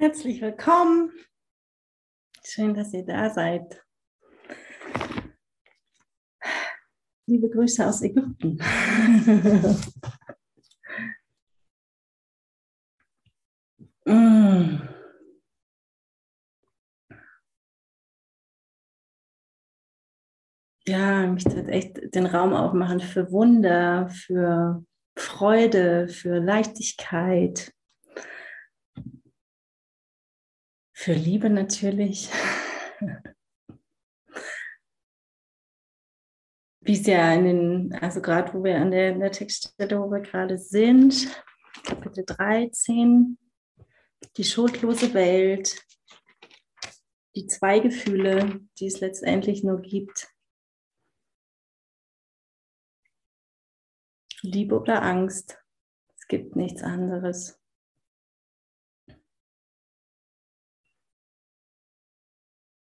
Herzlich willkommen. Schön, dass ihr da seid. Liebe Grüße aus Ägypten. Mm. Ja, ich möchte echt den Raum aufmachen für Wunder, für Freude, für Leichtigkeit, für Liebe natürlich. Wie es ja in den, also gerade wo wir an der, der Textstelle, wo wir gerade sind, Kapitel 13, die schuldlose Welt, die zwei Gefühle, die es letztendlich nur gibt. Liebe oder Angst. Es gibt nichts anderes.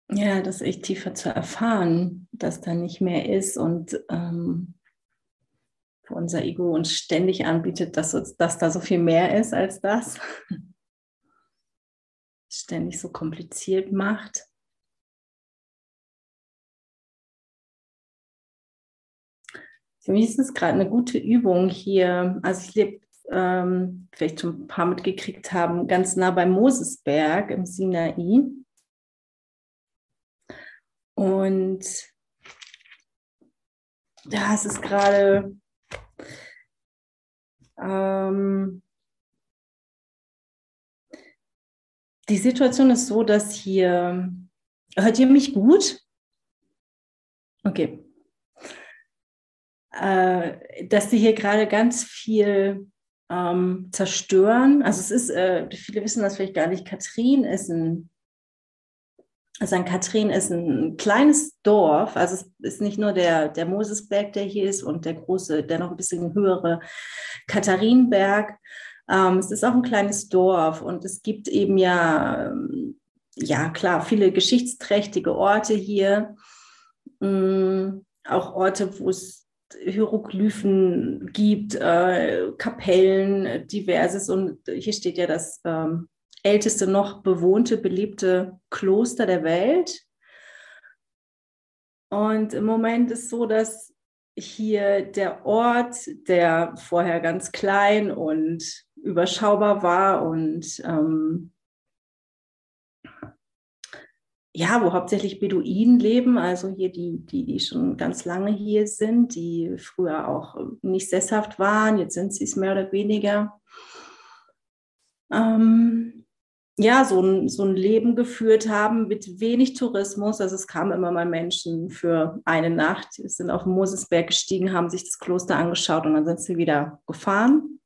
Ja, das echt tiefer zu erfahren, dass da nicht mehr ist und ähm, unser Ego uns ständig anbietet, dass, uns, dass da so viel mehr ist als das. Ständig so kompliziert macht. Für mich ist es gerade eine gute Übung hier. Also ich lebe, ähm, vielleicht schon ein paar mitgekriegt haben, ganz nah beim Mosesberg im Sinai. Und ja, es ist gerade ähm, die Situation ist so, dass hier, hört ihr mich gut? Okay. Äh, dass sie hier gerade ganz viel ähm, zerstören. Also es ist, äh, viele wissen das vielleicht gar nicht, Katrin ist ein St. Kathrin ist ein kleines Dorf, also es ist nicht nur der, der Mosesberg, der hier ist und der große, der noch ein bisschen höhere Katharinenberg. Ähm, es ist auch ein kleines Dorf und es gibt eben ja, ähm, ja klar, viele geschichtsträchtige Orte hier, ähm, auch Orte, wo es Hieroglyphen gibt, äh, Kapellen, diverses und hier steht ja das ähm, älteste noch bewohnte, belebte Kloster der Welt. Und im Moment ist so, dass hier der Ort, der vorher ganz klein und überschaubar war und ähm, ja, wo hauptsächlich Beduinen leben, also hier die, die, die schon ganz lange hier sind, die früher auch nicht sesshaft waren, jetzt sind sie es mehr oder weniger. Ähm, ja, so ein, so ein Leben geführt haben mit wenig Tourismus. Also es kamen immer mal Menschen für eine Nacht, Sie sind auf den Mosesberg gestiegen, haben sich das Kloster angeschaut und dann sind sie wieder gefahren.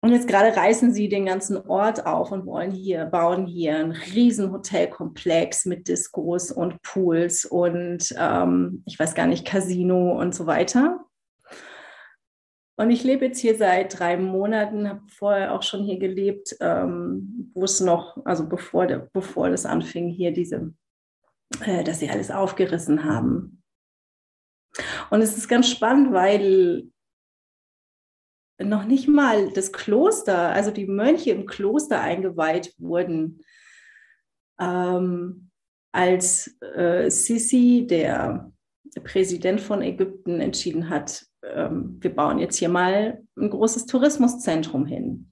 Und jetzt gerade reißen sie den ganzen Ort auf und wollen hier, bauen hier einen riesen Hotelkomplex mit Diskos und Pools und ähm, ich weiß gar nicht, Casino und so weiter. Und ich lebe jetzt hier seit drei Monaten, habe vorher auch schon hier gelebt, ähm, wo es noch, also bevor, der, bevor das anfing, hier diese, äh, dass sie alles aufgerissen haben. Und es ist ganz spannend, weil noch nicht mal das Kloster, also die Mönche im Kloster eingeweiht wurden, ähm, als äh, Sisi, der Präsident von Ägypten, entschieden hat, ähm, wir bauen jetzt hier mal ein großes Tourismuszentrum hin.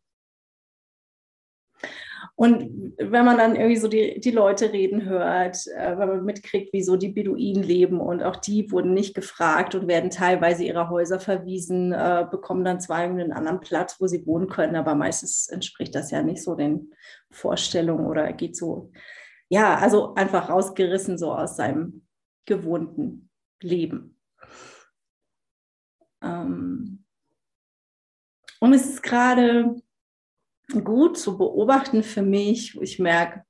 Und wenn man dann irgendwie so die, die Leute reden hört, äh, wenn man mitkriegt, wieso die Beduinen leben und auch die wurden nicht gefragt und werden teilweise ihrer Häuser verwiesen, äh, bekommen dann zwar einen anderen Platz, wo sie wohnen können, aber meistens entspricht das ja nicht so den Vorstellungen oder geht so, ja, also einfach rausgerissen so aus seinem gewohnten Leben. Ähm, und es ist gerade gut zu beobachten für mich, wo ich merke,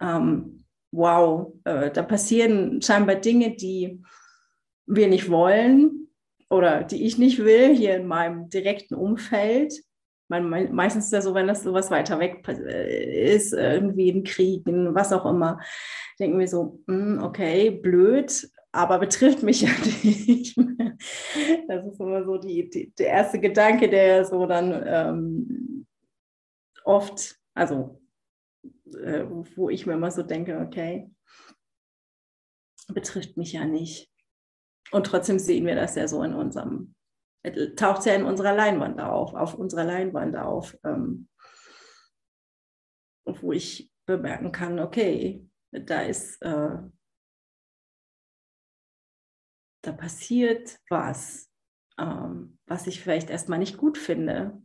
ähm, wow, äh, da passieren scheinbar Dinge, die wir nicht wollen oder die ich nicht will, hier in meinem direkten Umfeld. Man, meistens ist ja so, wenn das so was weiter weg äh, ist, irgendwie in Kriegen, was auch immer, denken wir so, hm, okay, blöd, aber betrifft mich ja nicht. Das ist immer so die, die, der erste Gedanke, der so dann ähm, oft, also äh, wo ich mir immer so denke, okay, betrifft mich ja nicht. Und trotzdem sehen wir das ja so in unserem, taucht ja in unserer Leinwand auf, auf unserer Leinwand auf, ähm, wo ich bemerken kann, okay, da ist, äh, da passiert was, ähm, was ich vielleicht erstmal nicht gut finde,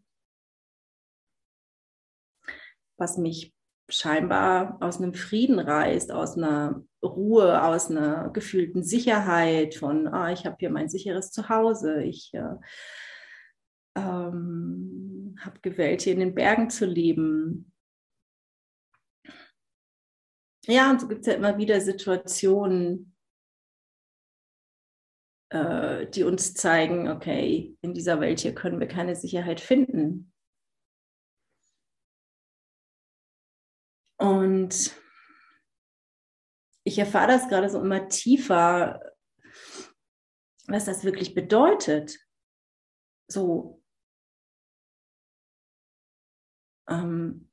was mich scheinbar aus einem Frieden reißt, aus einer Ruhe, aus einer gefühlten Sicherheit von, ah, ich habe hier mein sicheres Zuhause, ich äh, ähm, habe gewählt, hier in den Bergen zu leben. Ja, und so gibt es ja immer wieder Situationen, äh, die uns zeigen, okay, in dieser Welt hier können wir keine Sicherheit finden. Und ich erfahre das gerade so immer tiefer, was das wirklich bedeutet. So, ähm,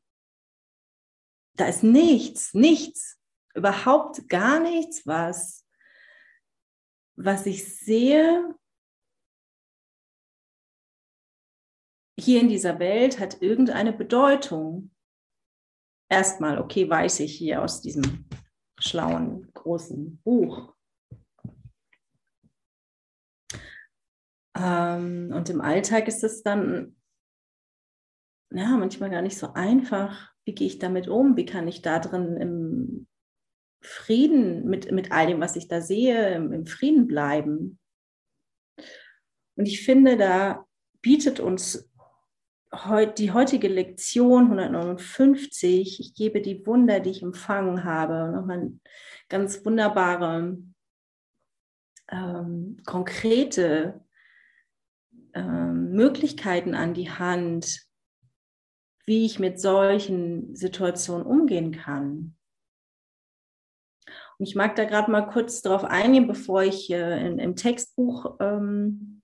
da ist nichts, nichts, überhaupt gar nichts, was, was ich sehe hier in dieser Welt hat irgendeine Bedeutung. Erstmal, okay, weiß ich hier aus diesem schlauen, großen Buch. Ähm, und im Alltag ist es dann ja, manchmal gar nicht so einfach. Wie gehe ich damit um? Wie kann ich da drin im Frieden mit, mit all dem, was ich da sehe, im, Frieden bleiben? Und ich finde, da bietet uns die heutige Lektion 159, ich gebe die Wunder, die ich empfangen habe, nochmal ganz wunderbare, ähm, konkrete ähm, Möglichkeiten an die Hand, wie ich mit solchen Situationen umgehen kann. Ich mag da gerade mal kurz darauf eingehen, bevor ich äh, in, im Textbuch ähm,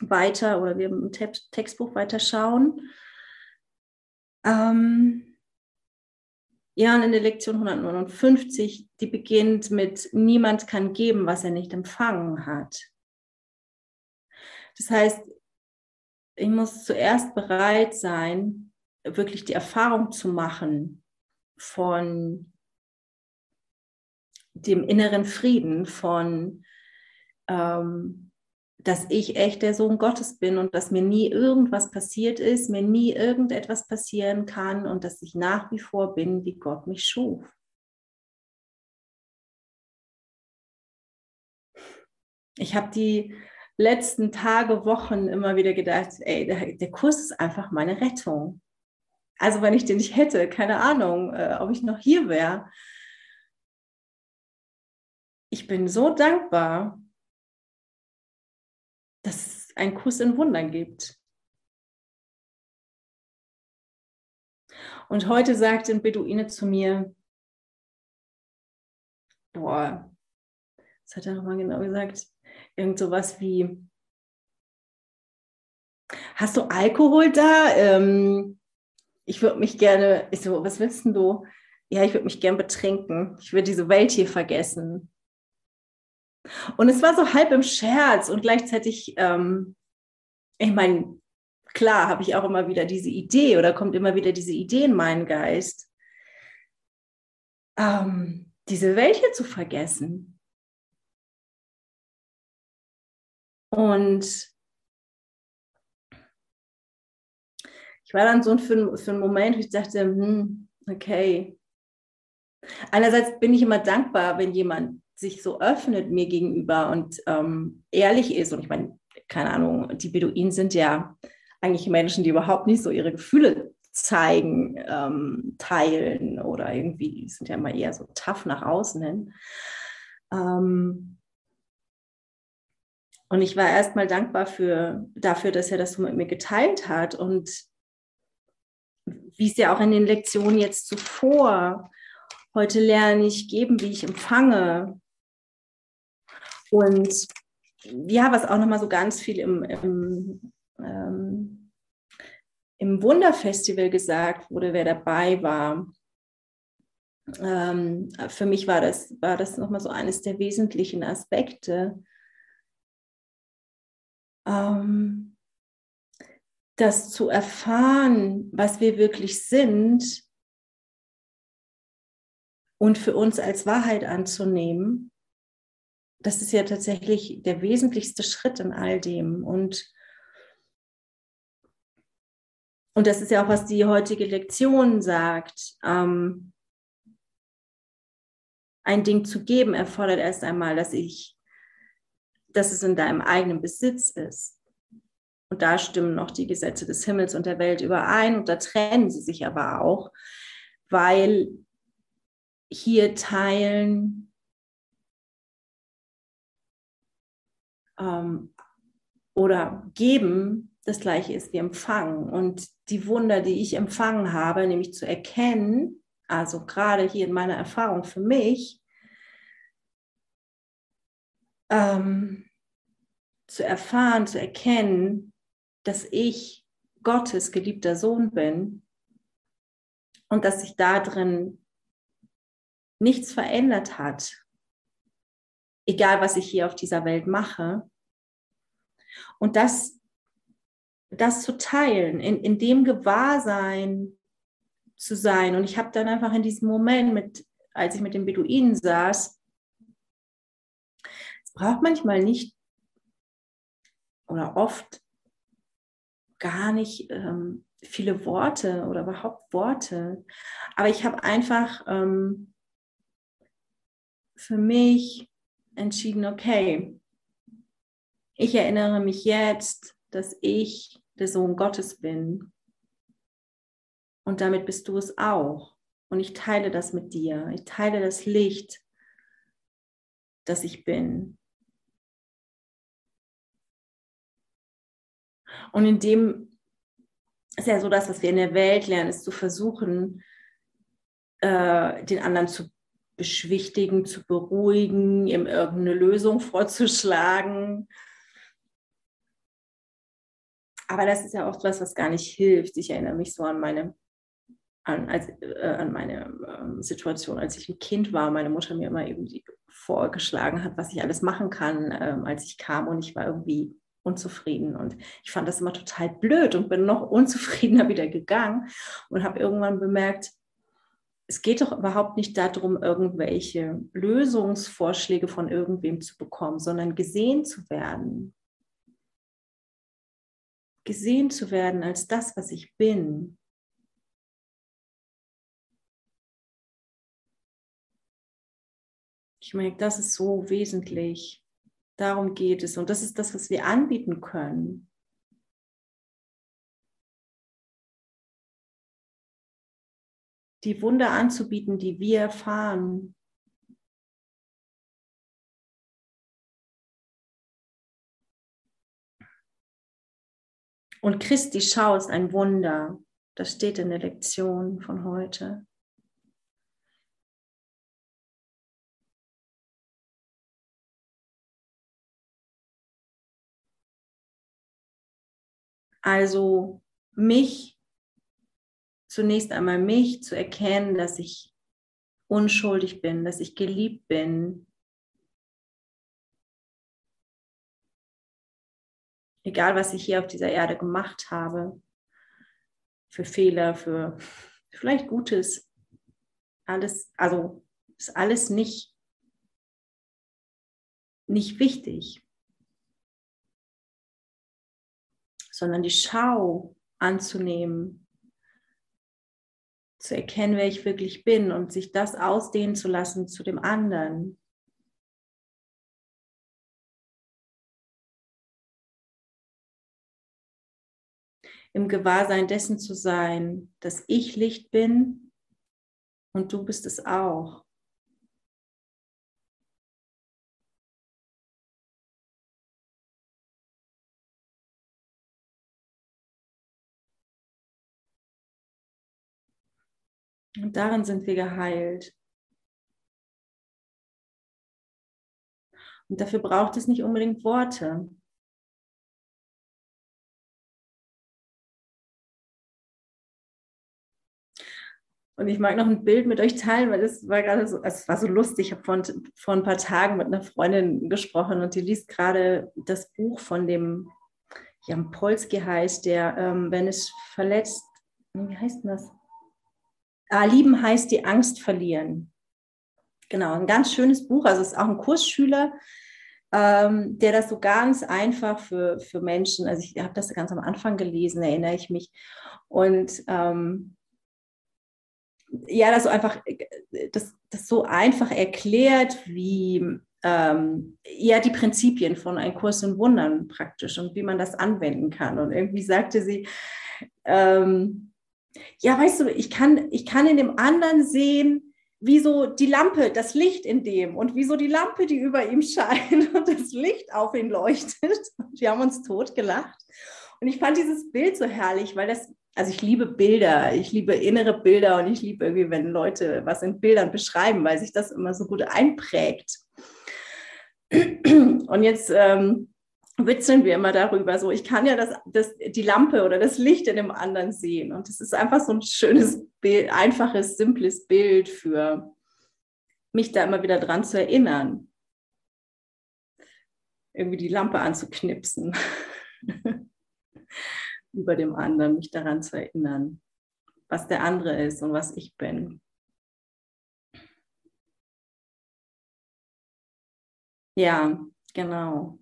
weiter oder wir im Textbuch weiter schauen. Ähm, ja, und in der Lektion 159, die beginnt mit, niemand kann geben, was er nicht empfangen hat. Das heißt, ich muss zuerst bereit sein, wirklich die Erfahrung zu machen von dem inneren Frieden, von ähm, dass ich echt der Sohn Gottes bin und dass mir nie irgendwas passiert ist, mir nie irgendetwas passieren kann und dass ich nach wie vor bin, wie Gott mich schuf. Ich habe die letzten Tage, Wochen immer wieder gedacht, ey, der, der, Kurs ist einfach meine Rettung. Also wenn ich den nicht hätte, keine Ahnung, äh, ob ich noch hier wäre. Ich bin so dankbar, dass es einen Kuss in Wundern gibt. Und heute sagte ein Beduine zu mir, boah, was hat er nochmal genau gesagt? Irgend sowas wie, hast du Alkohol da? Ähm, ich würde mich gerne, ich so, was willst du? Ja, ich würde mich gerne betrinken. Ich würde diese Welt hier vergessen. Und es war so halb im Scherz und gleichzeitig, ähm, ich meine, klar habe ich auch immer wieder diese Idee oder kommt immer wieder diese Idee in meinen Geist, ähm, diese Welt hier zu vergessen. Und ich war dann so für, für einen Moment, wo ich dachte, hm, okay. Einerseits bin ich immer dankbar, wenn jemand sich so öffnet mir gegenüber und ähm, ehrlich ist. Und ich meine, keine Ahnung, die Beduinen sind ja eigentlich Menschen, die überhaupt nicht so ihre Gefühle zeigen, ähm, teilen oder irgendwie sind ja immer eher so tough nach außen hin. Ähm, und ich war erstmal dankbar für, dafür, dass er das so mit mir geteilt hat und wie es ja auch in den Lektionen jetzt zuvor, heute lerne ich geben, wie ich empfange. Und ja, was auch nochmal so ganz viel im, im, ähm, im Wunderfestival gesagt wurde, wer dabei war, ähm, für mich war das, war das nochmal so eines der wesentlichen Aspekte, ähm, das zu erfahren, was wir wirklich sind und für uns als Wahrheit anzunehmen, das ist ja tatsächlich der wesentlichste Schritt in all dem. Und, und das ist ja auch, was die heutige Lektion sagt. Ähm, ein Ding zu geben erfordert erst einmal, dass ich, dass es in deinem eigenen Besitz ist. Und da stimmen noch die Gesetze des Himmels und der Welt überein und da trennen sie sich aber auch, weil hier teilen ähm, oder geben das gleiche ist wie empfangen. Und die Wunder, die ich empfangen habe, nämlich zu erkennen, also gerade hier in meiner Erfahrung für mich, ähm, zu erfahren, zu erkennen, dass ich Gottes geliebter Sohn bin und dass sich da drin nichts verändert hat, egal was ich hier auf dieser Welt mache. Und das, das zu teilen, in, in dem Gewahrsein zu sein. Und ich habe dann einfach in diesem Moment, mit, als ich mit den Beduinen saß, es braucht manchmal nicht oder oft gar nicht ähm, viele Worte oder überhaupt Worte. Aber ich habe einfach ähm, für mich entschieden, okay, ich erinnere mich jetzt, dass ich der Sohn Gottes bin. Und damit bist du es auch. Und ich teile das mit dir. Ich teile das Licht, das ich bin. Und in dem ist ja so das, was wir in der Welt lernen, ist zu versuchen, äh, den anderen zu beschwichtigen, zu beruhigen, ihm irgendeine Lösung vorzuschlagen. Aber das ist ja auch etwas, was gar nicht hilft. Ich erinnere mich so an meine, an, als, äh, an meine äh, Situation, als ich ein Kind war, meine Mutter mir immer irgendwie vorgeschlagen hat, was ich alles machen kann, äh, als ich kam und ich war irgendwie unzufrieden und ich fand das immer total blöd und bin noch unzufriedener wieder gegangen und habe irgendwann bemerkt, es geht doch überhaupt nicht darum, irgendwelche Lösungsvorschläge von irgendwem zu bekommen, sondern gesehen zu werden. Gesehen zu werden als das, was ich bin. Ich merke, das ist so wesentlich. Darum geht es. Und das ist das, was wir anbieten können. Die Wunder anzubieten, die wir erfahren. Und Christi Schau ist ein Wunder. Das steht in der Lektion von heute. Also mich zunächst einmal mich zu erkennen, dass ich unschuldig bin, dass ich geliebt bin. Egal, was ich hier auf dieser Erde gemacht habe, für Fehler, für vielleicht Gutes, alles, also ist alles nicht, nicht wichtig, sondern die Schau anzunehmen, zu erkennen, wer ich wirklich bin und sich das ausdehnen zu lassen zu dem anderen. Im Gewahrsein dessen zu sein, dass ich Licht bin und du bist es auch. Und darin sind wir geheilt. Und dafür braucht es nicht unbedingt Worte. Und ich mag noch ein Bild mit euch teilen, weil es war gerade so, es war so lustig. Ich habe vor, vor ein paar Tagen mit einer Freundin gesprochen und die liest gerade das Buch von dem Jan Polski heißt, der, ähm, wenn es verletzt, wie heißt denn das? Ah, lieben heißt die Angst verlieren. Genau, ein ganz schönes Buch. Also es ist auch ein Kursschüler, ähm, der das so ganz einfach für, für Menschen, also ich habe das ganz am Anfang gelesen, erinnere ich mich. Und ähm, ja, das so einfach, das, das so einfach erklärt, wie ähm, ja die Prinzipien von einem Kurs in Wundern praktisch und wie man das anwenden kann. Und irgendwie sagte sie, ähm, ja, weißt du, ich kann, ich kann in dem anderen sehen, wie so die Lampe, das Licht in dem und wie so die Lampe, die über ihm scheint und das Licht auf ihn leuchtet. Und wir haben uns totgelacht. Und ich fand dieses Bild so herrlich, weil das, also ich liebe Bilder, ich liebe innere Bilder und ich liebe irgendwie, wenn Leute was in Bildern beschreiben, weil sich das immer so gut einprägt. Und jetzt ähm, witzeln wir immer darüber, so ich kann ja das, das, die Lampe oder das Licht in dem anderen sehen. Und es ist einfach so ein schönes Bild, einfaches, simples Bild für mich da immer wieder dran zu erinnern. Irgendwie die Lampe anzuknipsen. Über dem anderen, mich daran zu erinnern, was der andere ist und was ich bin. Ja, genau.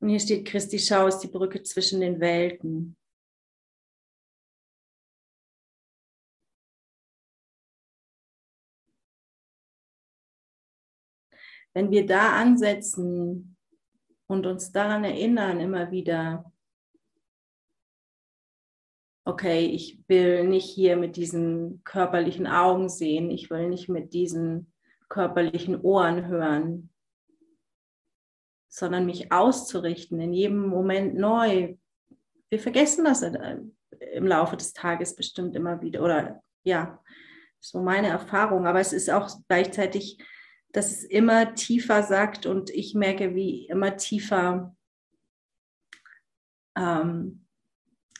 Und hier steht, Christi Schau ist die Brücke zwischen den Welten. Wenn wir da ansetzen und uns daran erinnern, immer wieder, okay, ich will nicht hier mit diesen körperlichen Augen sehen, ich will nicht mit diesen körperlichen Ohren hören, sondern mich auszurichten, in jedem Moment neu. Wir vergessen das im Laufe des Tages bestimmt immer wieder oder ja, so meine Erfahrung. Aber es ist auch gleichzeitig, dass es immer tiefer sagt und ich merke, wie immer tiefer ähm,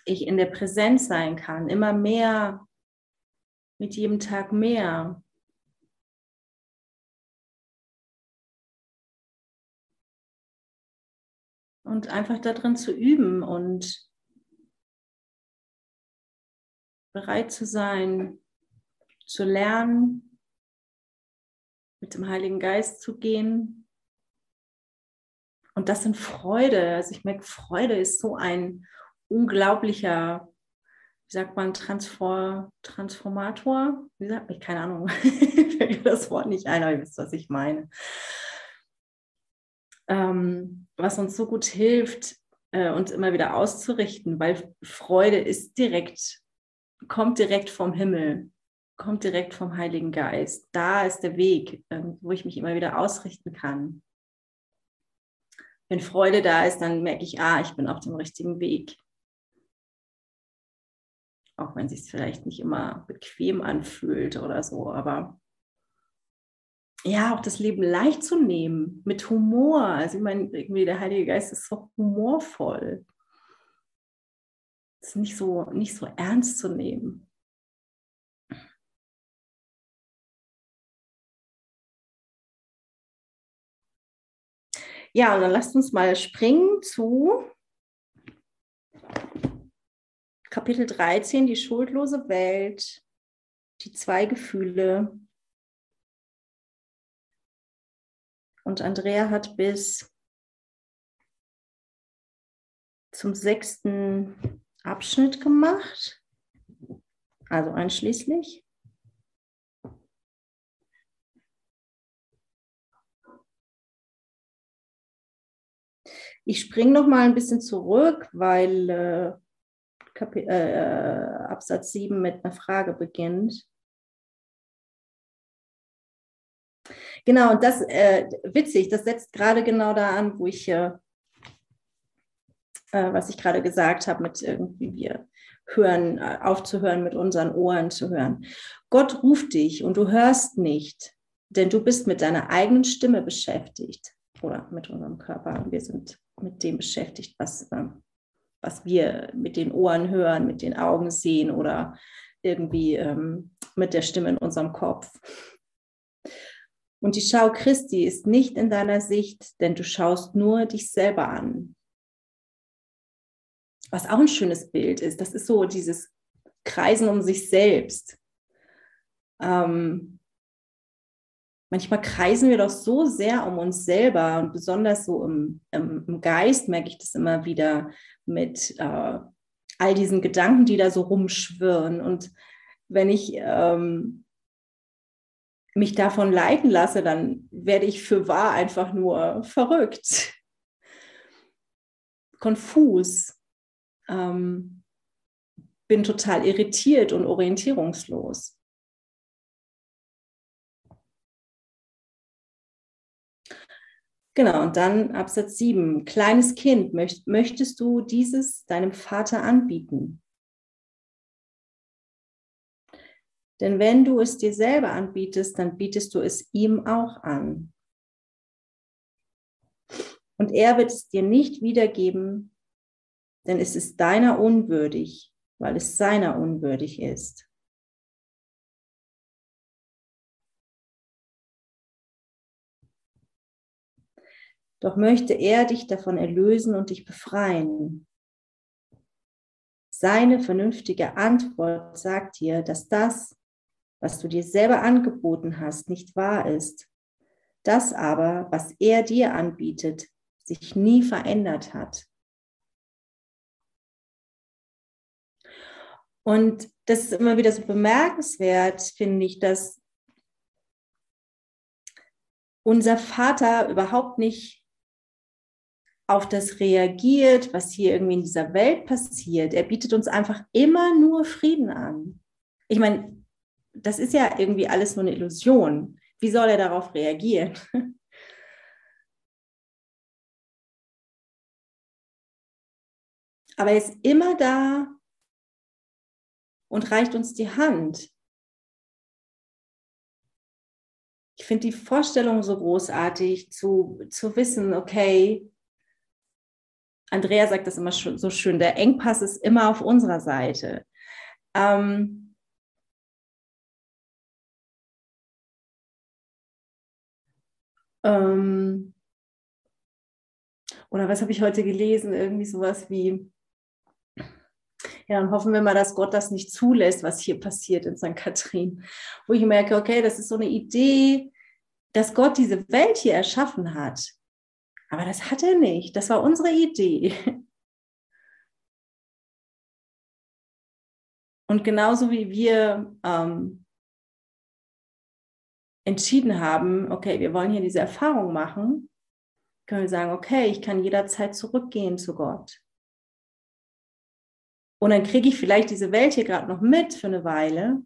ich in der Präsenz sein kann, immer mehr, mit jedem Tag mehr. Und einfach darin zu üben und bereit zu sein, zu lernen, mit dem Heiligen Geist zu gehen. Und das in Freude. Also ich merke, Freude ist so ein unglaublicher, wie sagt man, Transfor Transformator? Wie sagt ich? Keine Ahnung. ich fällt das Wort nicht ein, aber ihr wisst, was ich meine ähm, was uns so gut hilft, äh, uns immer wieder auszurichten, weil Freude ist direkt, kommt direkt vom Himmel, kommt direkt vom Heiligen Geist. Da ist der Weg, äh, wo ich mich immer wieder ausrichten kann. Wenn Freude da ist, dann merke ich, ah, ich bin auf dem richtigen Weg. Auch wenn es sich vielleicht nicht immer bequem anfühlt oder so, aber ja, auch das Leben leicht zu nehmen, mit Humor. Also ich meine, irgendwie der Heilige Geist ist so humorvoll. Es ist nicht so, nicht so ernst zu nehmen. Ja, und dann lasst uns mal springen zu Kapitel 13, die schuldlose Welt, die zwei Gefühle. Und Andrea hat bis zum sechsten Abschnitt gemacht, also einschließlich. Ich springe noch mal ein bisschen zurück, weil äh, äh, Absatz 7 mit einer Frage beginnt. Genau, und das äh, witzig, das setzt gerade genau da an, wo ich, äh, äh, was ich gerade gesagt habe, mit irgendwie wir hören, äh, aufzuhören, mit unseren Ohren zu hören. Gott ruft dich und du hörst nicht. denn du bist mit deiner eigenen Stimme beschäftigt oder mit unserem Körper. Wir sind mit dem beschäftigt, was, äh, was wir mit den Ohren hören, mit den Augen sehen oder irgendwie ähm, mit der Stimme in unserem Kopf. Und die Schau Christi ist nicht in deiner Sicht, denn du schaust nur dich selber an. Was auch ein schönes Bild ist, das ist so dieses Kreisen um sich selbst. Ähm, manchmal kreisen wir doch so sehr um uns selber und besonders so im, im, im Geist merke ich das immer wieder mit äh, all diesen Gedanken, die da so rumschwirren. Und wenn ich ähm, mich davon leiten lasse, dann werde ich für wahr einfach nur verrückt, konfus, ähm, bin total irritiert und orientierungslos. Genau, und dann Absatz 7. Kleines Kind, möchtest du dieses deinem Vater anbieten? Denn wenn du es dir selber anbietest, dann bietest du es ihm auch an. Und er wird es dir nicht wiedergeben, denn es ist deiner unwürdig, weil es seiner unwürdig ist. Doch möchte er dich davon erlösen und dich befreien. Seine vernünftige Antwort sagt dir, dass das, was du dir selber angeboten hast, nicht wahr ist. Das aber, was er dir anbietet, sich nie verändert hat. Und das ist immer wieder so bemerkenswert, finde ich, dass unser Vater überhaupt nicht auf das reagiert, was hier irgendwie in dieser Welt passiert. Er bietet uns einfach immer nur Frieden an. Ich meine, das ist ja irgendwie alles nur eine Illusion. Wie soll er darauf reagieren? Aber er ist immer da und reicht uns die Hand. Ich finde die Vorstellung so großartig, zu, zu wissen, okay, Andrea sagt das immer so schön, der Engpass ist immer auf unserer Seite. Ähm, Ähm, oder was habe ich heute gelesen? Irgendwie sowas wie, ja, dann hoffen wir mal, dass Gott das nicht zulässt, was hier passiert in St. Kathrin. Wo ich merke, okay, das ist so eine Idee, dass Gott diese Welt hier erschaffen hat. Aber das hat er nicht. Das war unsere Idee. Und genauso wie wir ähm, entschieden haben, okay, wir wollen hier diese Erfahrung machen, können wir sagen, okay, ich kann jederzeit zurückgehen zu Gott. Und dann kriege ich vielleicht diese Welt hier gerade noch mit für eine Weile.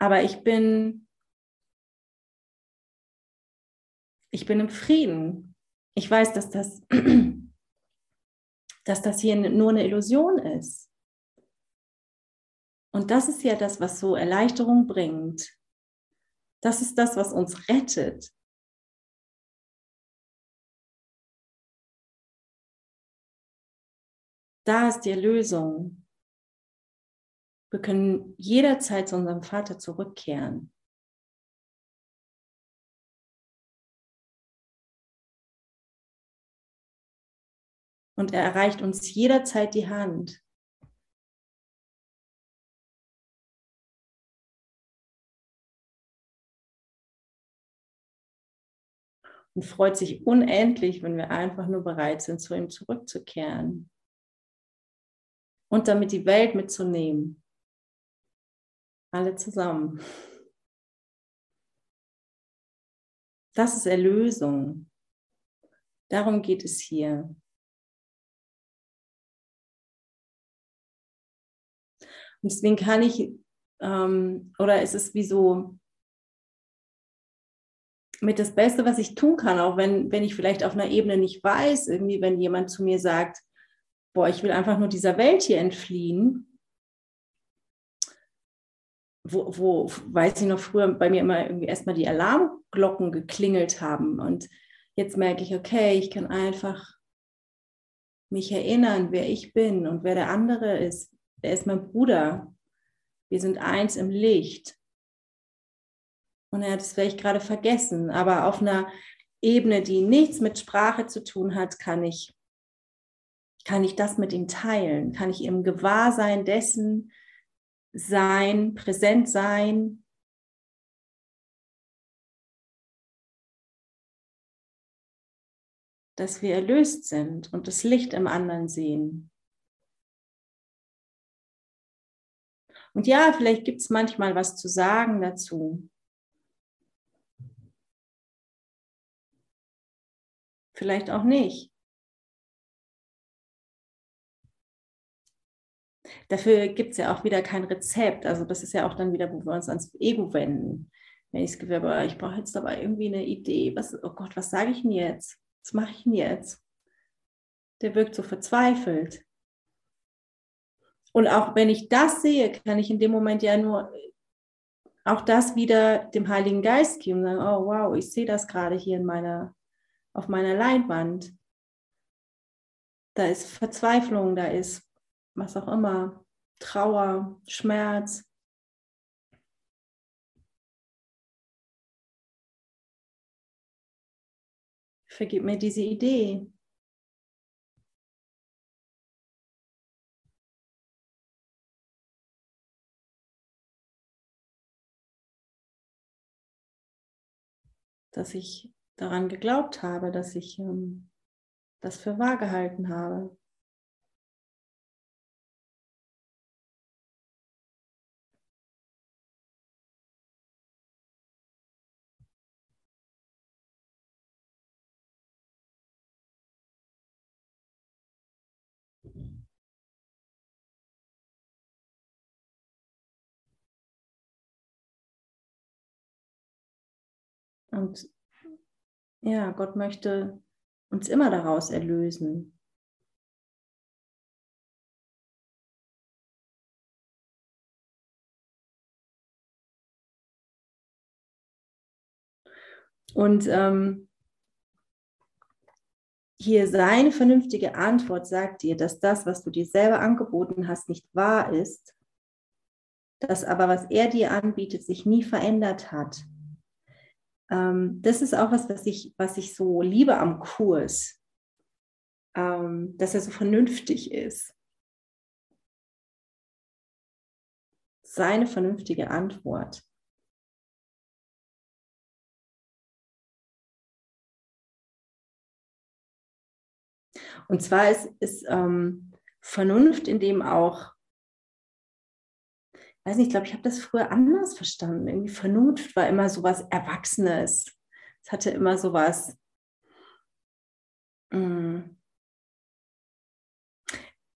Aber ich bin, ich bin im Frieden. Ich weiß, dass das, dass das hier nur eine Illusion ist. Und das ist ja das, was so Erleichterung bringt. Das ist das, was uns rettet. Da ist die Erlösung. Wir können jederzeit zu unserem Vater zurückkehren. Und er erreicht uns jederzeit die Hand. Und freut sich unendlich, wenn wir einfach nur bereit sind, zu ihm zurückzukehren und damit die Welt mitzunehmen. Alle zusammen. Das ist Erlösung. Darum geht es hier. Und deswegen kann ich, ähm, oder es ist wie so, mit das Beste, was ich tun kann, auch wenn, wenn ich vielleicht auf einer Ebene nicht weiß, irgendwie, wenn jemand zu mir sagt, boah, ich will einfach nur dieser Welt hier entfliehen, wo, wo, weiß ich noch, früher bei mir immer irgendwie erstmal die Alarmglocken geklingelt haben. Und jetzt merke ich, okay, ich kann einfach mich erinnern, wer ich bin und wer der andere ist. Er ist mein Bruder. Wir sind eins im Licht. Und er hat es vielleicht gerade vergessen, aber auf einer Ebene, die nichts mit Sprache zu tun hat, kann ich, kann ich das mit ihm teilen, kann ich im Gewahrsein dessen sein, präsent sein. dass wir erlöst sind und das Licht im anderen sehen. Und ja, vielleicht gibt es manchmal was zu sagen dazu. Vielleicht auch nicht. Dafür gibt es ja auch wieder kein Rezept. Also das ist ja auch dann wieder, wo wir uns ans Ego wenden. Wenn ich das Gefühl habe, ich brauche jetzt aber irgendwie eine Idee. Was, oh Gott, was sage ich denn jetzt? Was mache ich denn jetzt? Der wirkt so verzweifelt. Und auch wenn ich das sehe, kann ich in dem Moment ja nur auch das wieder dem Heiligen Geist geben und sagen, oh wow, ich sehe das gerade hier in meiner, auf meiner Leinwand. Da ist Verzweiflung, da ist was auch immer, Trauer, Schmerz. Vergib mir diese Idee. Dass ich daran geglaubt habe, dass ich ähm, das für wahr gehalten habe. Und ja, Gott möchte uns immer daraus erlösen. Und ähm, hier seine vernünftige Antwort sagt dir, dass das, was du dir selber angeboten hast, nicht wahr ist, dass aber was er dir anbietet, sich nie verändert hat. Ähm, das ist auch was, was ich, was ich so liebe am Kurs, ähm, dass er so vernünftig ist. Seine vernünftige Antwort. Und zwar ist, ist ähm, Vernunft in dem auch, weiß nicht, ich glaube, ich habe das früher anders verstanden. Irgendwie Vernunft war immer so was Erwachsenes. Es hatte immer so was. Mm,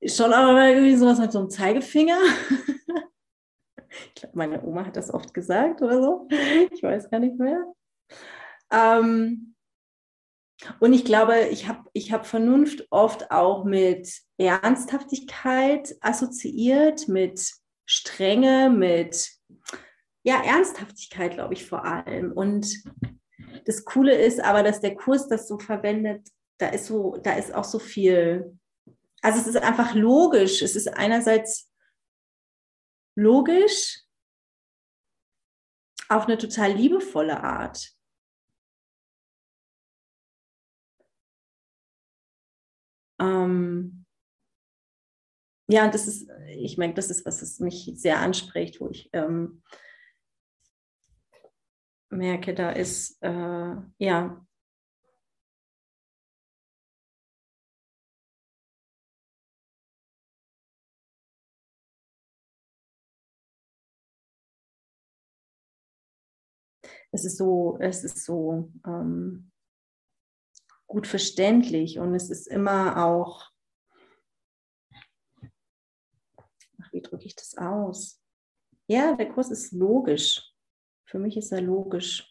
schon aber irgendwie sowas mit so einem Zeigefinger. ich glaube, meine Oma hat das oft gesagt oder so. Ich weiß gar nicht mehr. Ähm, und ich glaube, ich habe ich hab Vernunft oft auch mit Ernsthaftigkeit assoziiert, mit Strenge, mit ja, Ernsthaftigkeit, glaube ich, vor allem. Und das Coole ist aber, dass der Kurs das so verwendet, da ist so, da ist auch so viel. Also es ist einfach logisch. Es ist einerseits logisch auf eine total liebevolle Art. Ähm, ja, das ist, ich merke, das ist, was es mich sehr anspricht, wo ich ähm, merke, da ist, äh, ja, es ist so, es ist so, ähm, gut verständlich und es ist immer auch, wie drücke ich das aus? Ja, der Kurs ist logisch. Für mich ist er logisch.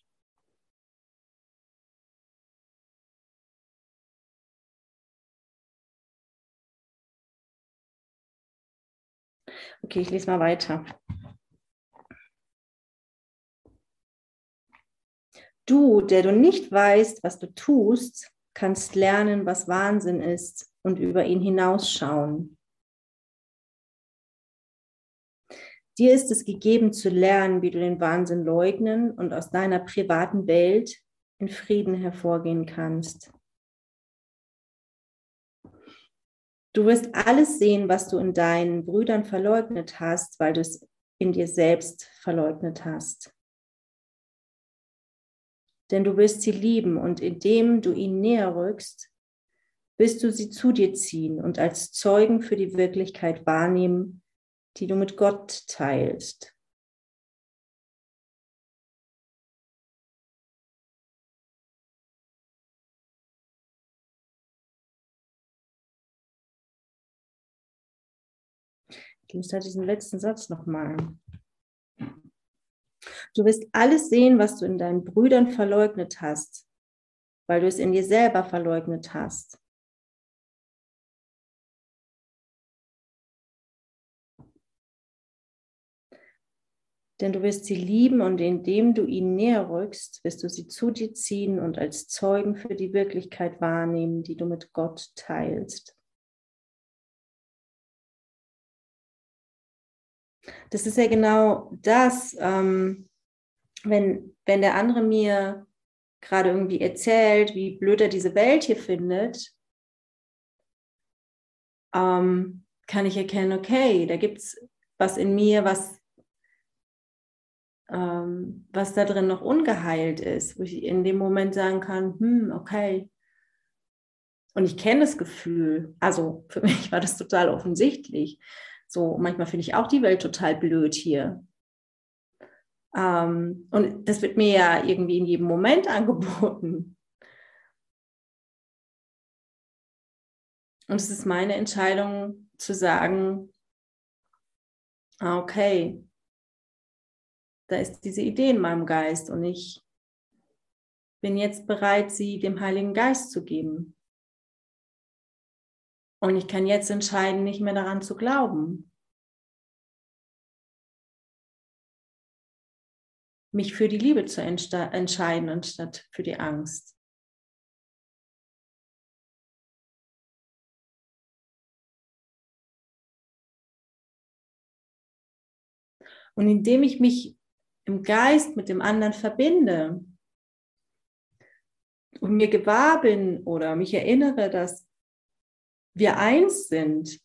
Okay, ich lese mal weiter. Du, der du nicht weißt, was du tust, kannst lernen, was Wahnsinn ist und über ihn hinausschauen. Dir ist es gegeben zu lernen, wie du den Wahnsinn leugnen und aus deiner privaten Welt in Frieden hervorgehen kannst. Du wirst alles sehen, was du in deinen Brüdern verleugnet hast, weil du es in dir selbst verleugnet hast. Denn du wirst sie lieben und indem du ihnen näher rückst, wirst du sie zu dir ziehen und als Zeugen für die Wirklichkeit wahrnehmen, die du mit Gott teilst. Ich muss halt diesen letzten Satz nochmal. Du wirst alles sehen, was du in deinen Brüdern verleugnet hast, weil du es in dir selber verleugnet hast. Denn du wirst sie lieben und indem du ihnen näher rückst, wirst du sie zu dir ziehen und als Zeugen für die Wirklichkeit wahrnehmen, die du mit Gott teilst. Das ist ja genau das, ähm, wenn, wenn der andere mir gerade irgendwie erzählt, wie blöd er diese Welt hier findet, ähm, kann ich erkennen, okay, da gibt es was in mir, was, ähm, was da drin noch ungeheilt ist, wo ich in dem Moment sagen kann, hm, okay. Und ich kenne das Gefühl, also für mich war das total offensichtlich. So, manchmal finde ich auch die Welt total blöd hier. Ähm, und das wird mir ja irgendwie in jedem Moment angeboten. Und es ist meine Entscheidung zu sagen, ah, okay, da ist diese Idee in meinem Geist und ich bin jetzt bereit, sie dem Heiligen Geist zu geben. Und ich kann jetzt entscheiden, nicht mehr daran zu glauben. Mich für die Liebe zu entscheiden anstatt für die Angst. Und indem ich mich im Geist mit dem anderen verbinde und mir gewahr bin oder mich erinnere, dass wir eins sind.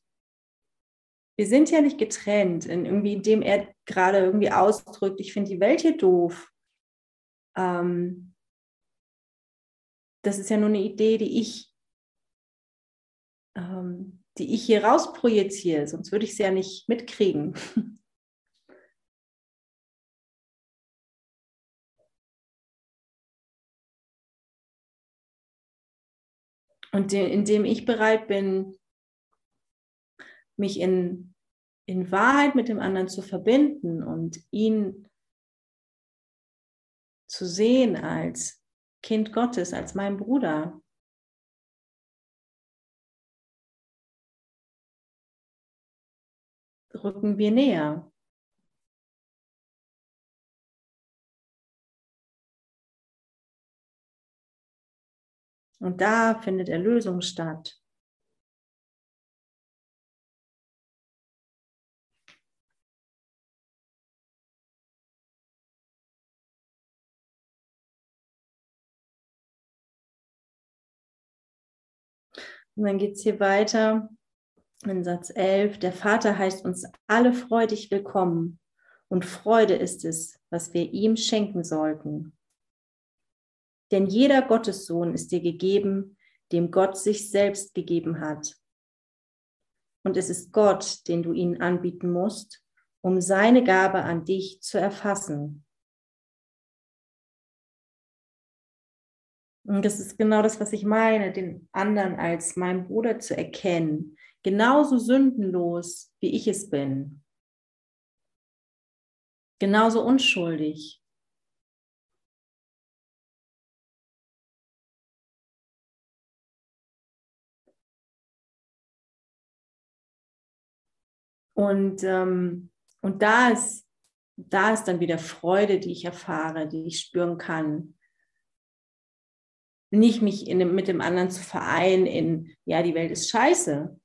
Wir sind ja nicht getrennt, in irgendwie, indem er gerade irgendwie ausdrückt, ich finde die Welt hier doof. Ähm, das ist ja nur eine Idee, die ich, ähm, die ich hier rausprojiziere, sonst würde ich sie ja nicht mitkriegen. Und indem ich bereit bin, mich in, in Wahrheit mit dem anderen zu verbinden und ihn zu sehen als Kind Gottes, als mein Bruder, rücken wir näher. Und da findet Erlösung statt. Und dann geht es hier weiter in Satz 11. Der Vater heißt uns alle freudig willkommen und Freude ist es, was wir ihm schenken sollten. Denn jeder Gottessohn ist dir gegeben, dem Gott sich selbst gegeben hat. Und es ist Gott, den du ihnen anbieten musst, um seine Gabe an dich zu erfassen. Und das ist genau das, was ich meine, den anderen als meinen Bruder zu erkennen. Genauso sündenlos, wie ich es bin. Genauso unschuldig. Und, ähm, und da, ist, da ist dann wieder Freude, die ich erfahre, die ich spüren kann. nicht mich in, mit dem anderen zu vereinen in, ja, die Welt ist scheiße.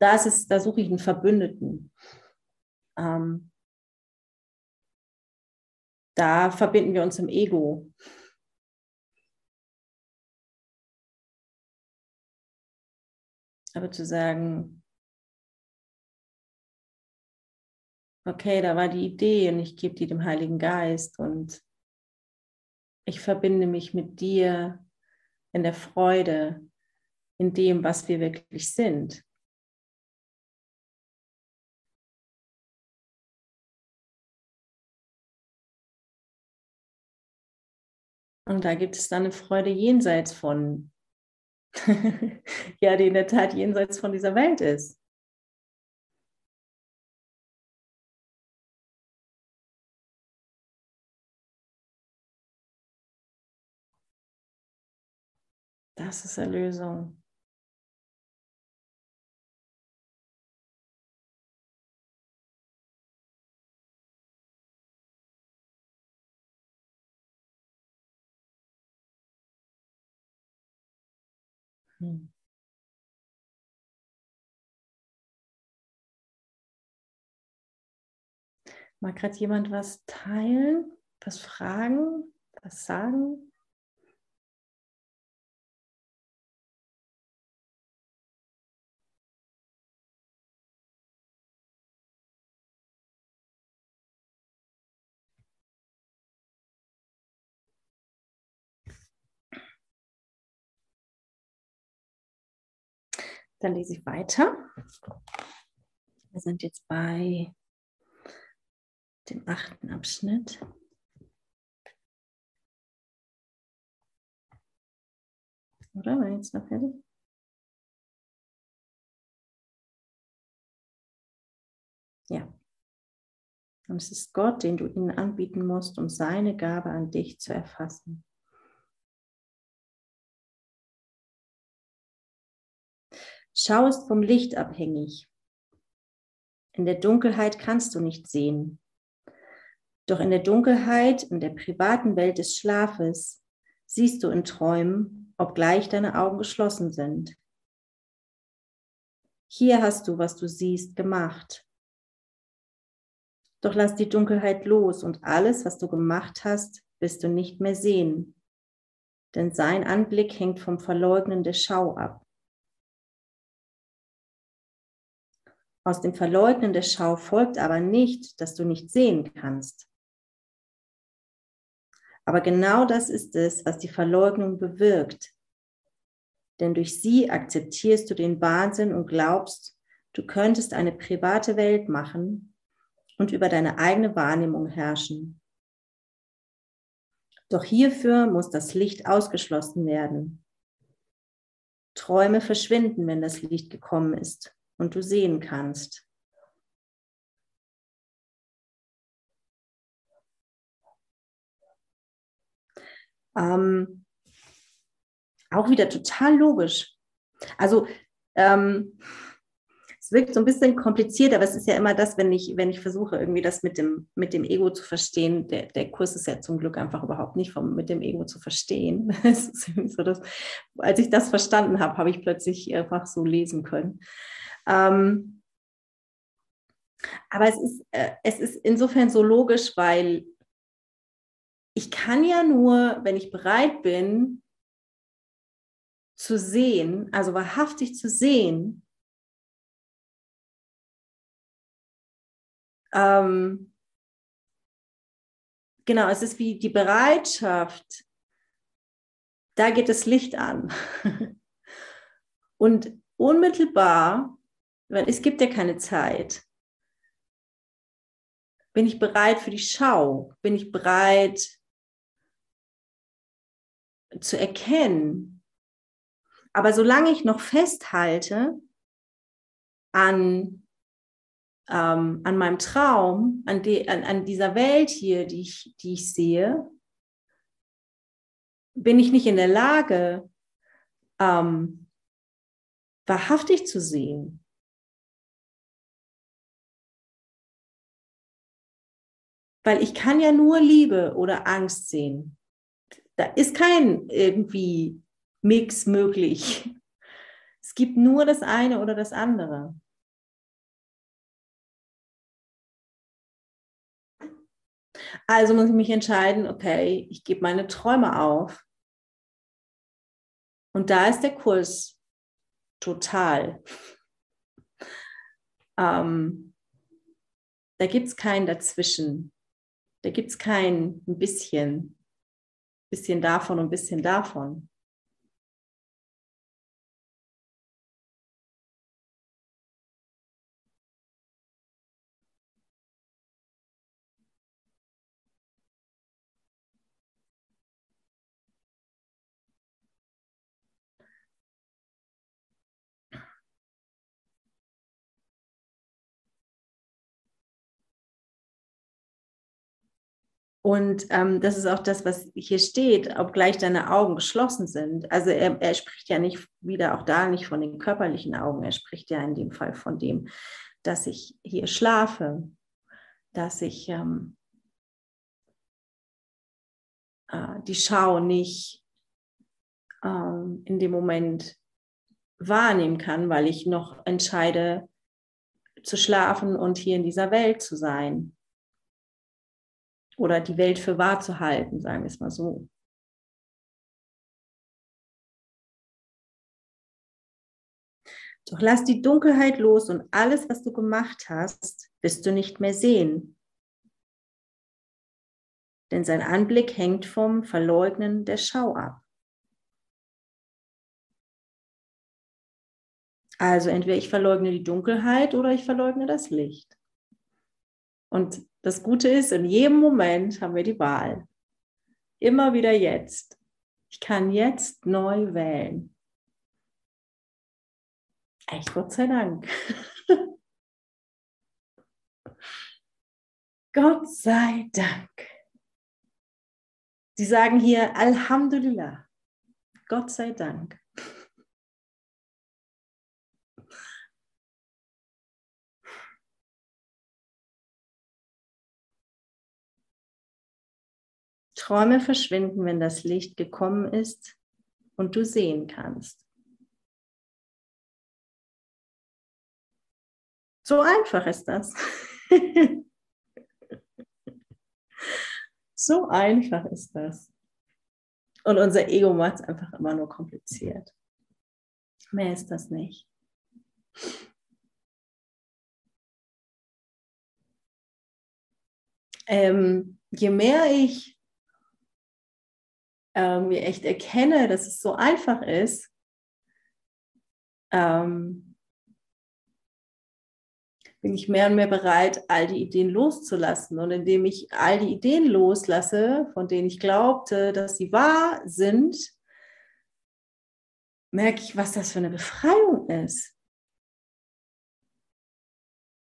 Da, ist da suche ich einen Verbündeten. Ähm, da verbinden wir uns im Ego. Aber zu sagen, okay, da war die Idee und ich gebe die dem Heiligen Geist und ich verbinde mich mit dir in der Freude, in dem, was wir wirklich sind. Und da gibt es dann eine Freude jenseits von, ja, die in der Tat jenseits von dieser Welt ist. Das ist Erlösung. Hm. Mag gerade jemand was teilen, was fragen, was sagen? Dann lese ich weiter. Wir sind jetzt bei dem achten Abschnitt. Oder? War jetzt noch fertig? Ja. Und es ist Gott, den du ihnen anbieten musst, um seine Gabe an dich zu erfassen. Schau ist vom Licht abhängig. In der Dunkelheit kannst du nicht sehen. Doch in der Dunkelheit, in der privaten Welt des Schlafes, siehst du in Träumen, obgleich deine Augen geschlossen sind. Hier hast du, was du siehst, gemacht. Doch lass die Dunkelheit los und alles, was du gemacht hast, wirst du nicht mehr sehen. Denn sein Anblick hängt vom Verleugnen der Schau ab. Aus dem Verleugnen der Schau folgt aber nicht, dass du nicht sehen kannst. Aber genau das ist es, was die Verleugnung bewirkt. Denn durch sie akzeptierst du den Wahnsinn und glaubst, du könntest eine private Welt machen und über deine eigene Wahrnehmung herrschen. Doch hierfür muss das Licht ausgeschlossen werden. Träume verschwinden, wenn das Licht gekommen ist und du sehen kannst. Ähm, auch wieder total logisch. Also ähm, es wirkt so ein bisschen kompliziert, aber es ist ja immer das, wenn ich, wenn ich versuche, irgendwie das mit dem, mit dem Ego zu verstehen. Der, der Kurs ist ja zum Glück einfach überhaupt nicht vom, mit dem Ego zu verstehen. so, dass, als ich das verstanden habe, habe ich plötzlich einfach so lesen können. Ähm, aber es ist, äh, es ist insofern so logisch, weil ich kann ja nur, wenn ich bereit bin, zu sehen, also wahrhaftig zu sehen, ähm, genau, es ist wie die Bereitschaft, da geht das Licht an. Und unmittelbar weil es gibt ja keine Zeit. Bin ich bereit für die Schau? Bin ich bereit zu erkennen? Aber solange ich noch festhalte an, ähm, an meinem Traum, an, die, an, an dieser Welt hier, die ich, die ich sehe, bin ich nicht in der Lage, ähm, wahrhaftig zu sehen. Weil ich kann ja nur Liebe oder Angst sehen. Da ist kein irgendwie Mix möglich. Es gibt nur das eine oder das andere. Also muss ich mich entscheiden, okay, ich gebe meine Träume auf. Und da ist der Kurs total. Ähm, da gibt es kein Dazwischen. Da gibt es kein ein bisschen, bisschen davon und ein bisschen davon. Und ähm, das ist auch das, was hier steht, obgleich deine Augen geschlossen sind. Also er, er spricht ja nicht wieder auch da nicht von den körperlichen Augen, er spricht ja in dem Fall von dem, dass ich hier schlafe, dass ich ähm, äh, die Schau nicht ähm, in dem Moment wahrnehmen kann, weil ich noch entscheide zu schlafen und hier in dieser Welt zu sein oder die Welt für wahr zu halten, sagen wir es mal so. Doch lass die Dunkelheit los und alles, was du gemacht hast, wirst du nicht mehr sehen. Denn sein Anblick hängt vom Verleugnen der Schau ab. Also entweder ich verleugne die Dunkelheit oder ich verleugne das Licht. Und das Gute ist, in jedem Moment haben wir die Wahl. Immer wieder jetzt. Ich kann jetzt neu wählen. Echt Gott sei Dank. Gott sei Dank. Sie sagen hier Alhamdulillah. Gott sei Dank. Träume verschwinden, wenn das Licht gekommen ist und du sehen kannst. So einfach ist das. so einfach ist das. Und unser Ego macht es einfach immer nur kompliziert. Mehr ist das nicht. Ähm, je mehr ich irgendwie echt erkenne, dass es so einfach ist, ähm, bin ich mehr und mehr bereit, all die Ideen loszulassen. Und indem ich all die Ideen loslasse, von denen ich glaubte, dass sie wahr sind, merke ich, was das für eine Befreiung ist.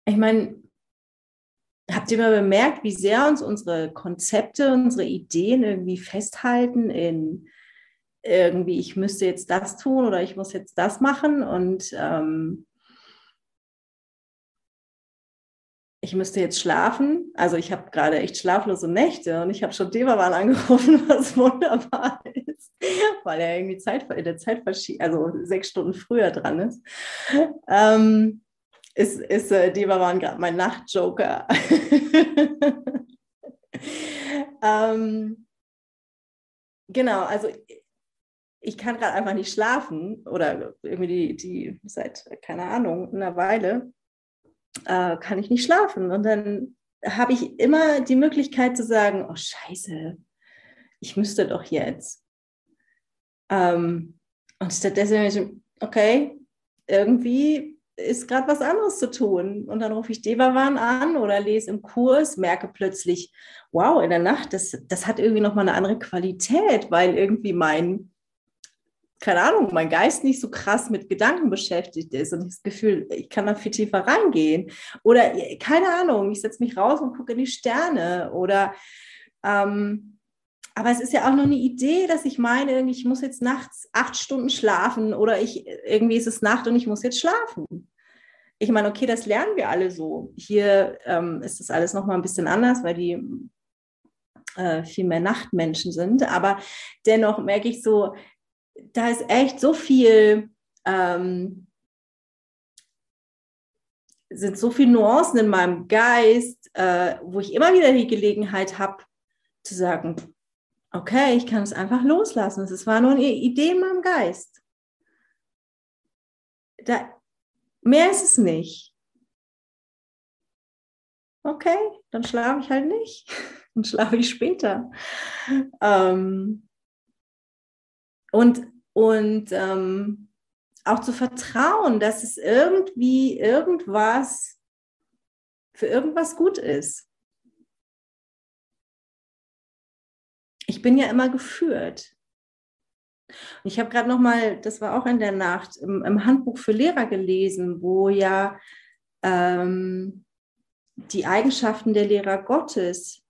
Ich meine, Habt ihr mal bemerkt, wie sehr uns unsere Konzepte, unsere Ideen irgendwie festhalten in irgendwie, ich müsste jetzt das tun oder ich muss jetzt das machen und ähm, ich müsste jetzt schlafen. Also ich habe gerade echt schlaflose Nächte und ich habe schon Devavan angerufen, was wunderbar ist, weil er irgendwie Zeit in der Zeit also sechs Stunden früher dran ist. Ähm, ist, ist äh, die waren gerade mein Nachtjoker. ähm, genau, also ich kann gerade einfach nicht schlafen oder irgendwie die, die seit, keine Ahnung, einer Weile äh, kann ich nicht schlafen. Und dann habe ich immer die Möglichkeit zu sagen, oh scheiße, ich müsste doch jetzt. Ähm, und stattdessen, okay, irgendwie ist gerade was anderes zu tun. Und dann rufe ich Devavan an oder lese im Kurs, merke plötzlich, wow, in der Nacht, das, das hat irgendwie nochmal eine andere Qualität, weil irgendwie mein, keine Ahnung, mein Geist nicht so krass mit Gedanken beschäftigt ist und ich das Gefühl, ich kann da viel tiefer reingehen. Oder keine Ahnung, ich setze mich raus und gucke in die Sterne oder ähm, aber es ist ja auch noch eine Idee, dass ich meine, ich muss jetzt nachts acht Stunden schlafen oder ich, irgendwie ist es Nacht und ich muss jetzt schlafen. Ich meine, okay, das lernen wir alle so. Hier ähm, ist das alles nochmal ein bisschen anders, weil die äh, viel mehr Nachtmenschen sind. Aber dennoch merke ich so, da ist echt so viel, ähm, sind so viele Nuancen in meinem Geist, äh, wo ich immer wieder die Gelegenheit habe, zu sagen, okay, ich kann es einfach loslassen. Es war nur eine Idee in meinem Geist. Da, mehr ist es nicht. Okay, dann schlafe ich halt nicht. Dann schlafe ich später. Ähm, und und ähm, auch zu vertrauen, dass es irgendwie irgendwas für irgendwas gut ist. Ich bin ja immer geführt. Ich habe gerade noch mal, das war auch in der Nacht, im, im Handbuch für Lehrer gelesen, wo ja ähm, die Eigenschaften der Lehrer Gottes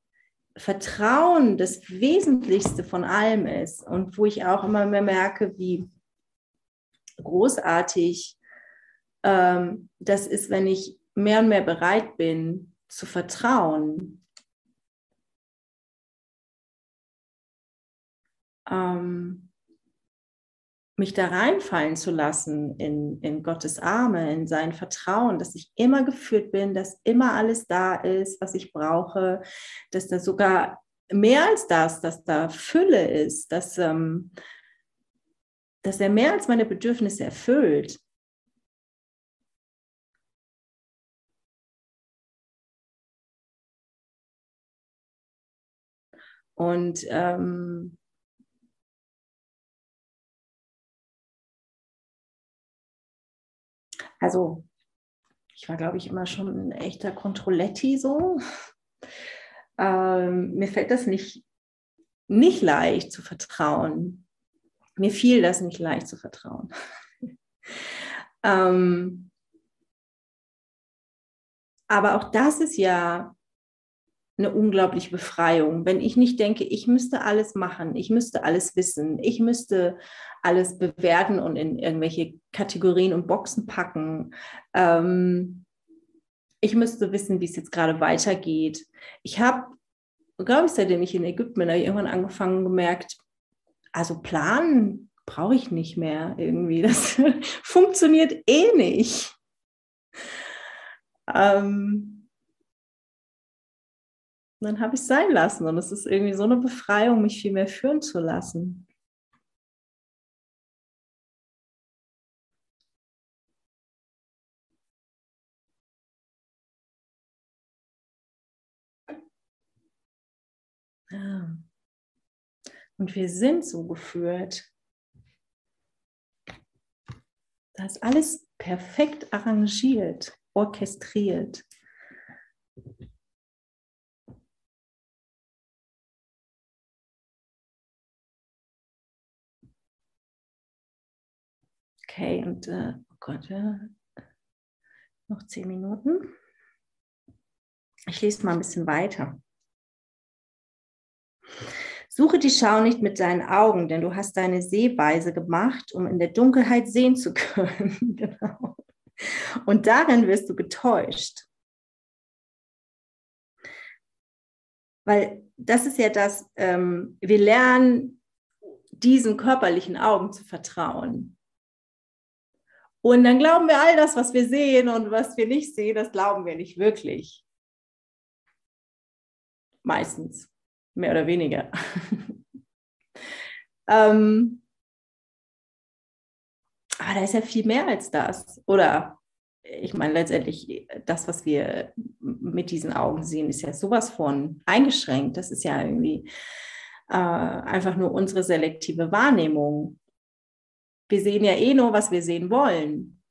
Vertrauen das Wesentlichste von allem ist und wo ich auch immer mehr merke, wie großartig ähm, das ist, wenn ich mehr und mehr bereit bin zu vertrauen. Ähm, mich da reinfallen zu lassen in, in Gottes Arme, in sein Vertrauen, dass ich immer geführt bin, dass immer alles da ist, was ich brauche, dass da sogar mehr als das, dass da Fülle ist, dass, ähm, dass er mehr als meine Bedürfnisse erfüllt. Und ähm, also ich war, glaube ich, immer schon ein echter Controletti so. Ähm, mir fällt das nicht, nicht leicht zu vertrauen. Mir fiel das nicht leicht zu vertrauen. ähm, aber auch das ist ja eine unglaubliche Befreiung, wenn ich nicht denke, ich müsste alles machen, ich müsste alles wissen, ich müsste alles bewerten und in irgendwelche Kategorien und Boxen packen. Ähm, ich müsste wissen, wie es jetzt gerade weitergeht. Ich habe, glaube ich, seitdem ich in Ägypten bin, irgendwann angefangen gemerkt, also planen brauche ich nicht mehr irgendwie. Das funktioniert eh nicht. Ähm, dann habe ich es sein lassen. Und es ist irgendwie so eine Befreiung, mich viel mehr führen zu lassen. Und wir sind so geführt. Da ist alles perfekt arrangiert, orchestriert. Okay, und äh, oh Gott, ja, noch zehn Minuten. Ich lese mal ein bisschen weiter. Suche die Schau nicht mit deinen Augen, denn du hast deine Sehweise gemacht, um in der Dunkelheit sehen zu können. genau. Und darin wirst du getäuscht. Weil das ist ja das, ähm, wir lernen diesen körperlichen Augen zu vertrauen. Und dann glauben wir all das, was wir sehen und was wir nicht sehen, das glauben wir nicht wirklich. Meistens, mehr oder weniger. ähm, aber da ist ja viel mehr als das. Oder ich meine, letztendlich, das, was wir mit diesen Augen sehen, ist ja sowas von eingeschränkt. Das ist ja irgendwie äh, einfach nur unsere selektive Wahrnehmung wir sehen ja eh nur, was wir sehen wollen.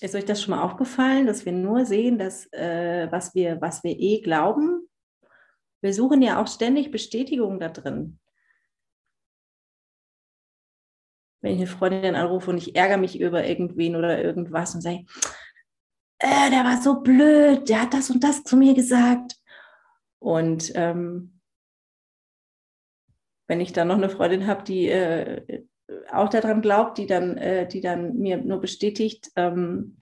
Ist euch das schon mal aufgefallen, dass wir nur sehen, dass, äh, was, wir, was wir eh glauben? Wir suchen ja auch ständig Bestätigung da drin. Wenn ich eine Freundin anrufe und ich ärgere mich über irgendwen oder irgendwas und sage, äh, der war so blöd, der hat das und das zu mir gesagt. Und ähm, wenn ich dann noch eine Freundin habe, die äh, auch daran glaubt, die dann, äh, die dann mir nur bestätigt, ähm,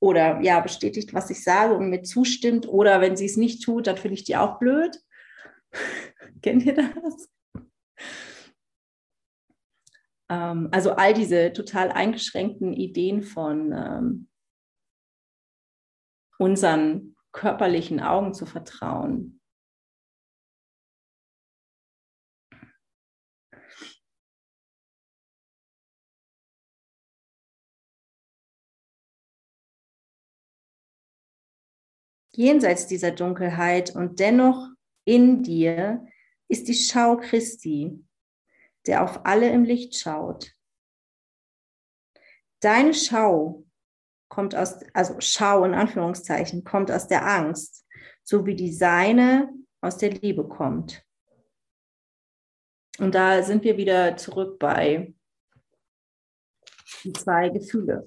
oder ja, bestätigt, was ich sage und mir zustimmt. Oder wenn sie es nicht tut, dann finde ich die auch blöd. Kennt ihr das? Ähm, also all diese total eingeschränkten Ideen von ähm, unseren körperlichen Augen zu vertrauen. Jenseits dieser Dunkelheit und dennoch in dir ist die Schau Christi, der auf alle im Licht schaut. Deine Schau kommt aus, also Schau in Anführungszeichen, kommt aus der Angst, so wie die seine aus der Liebe kommt. Und da sind wir wieder zurück bei die zwei Gefühle.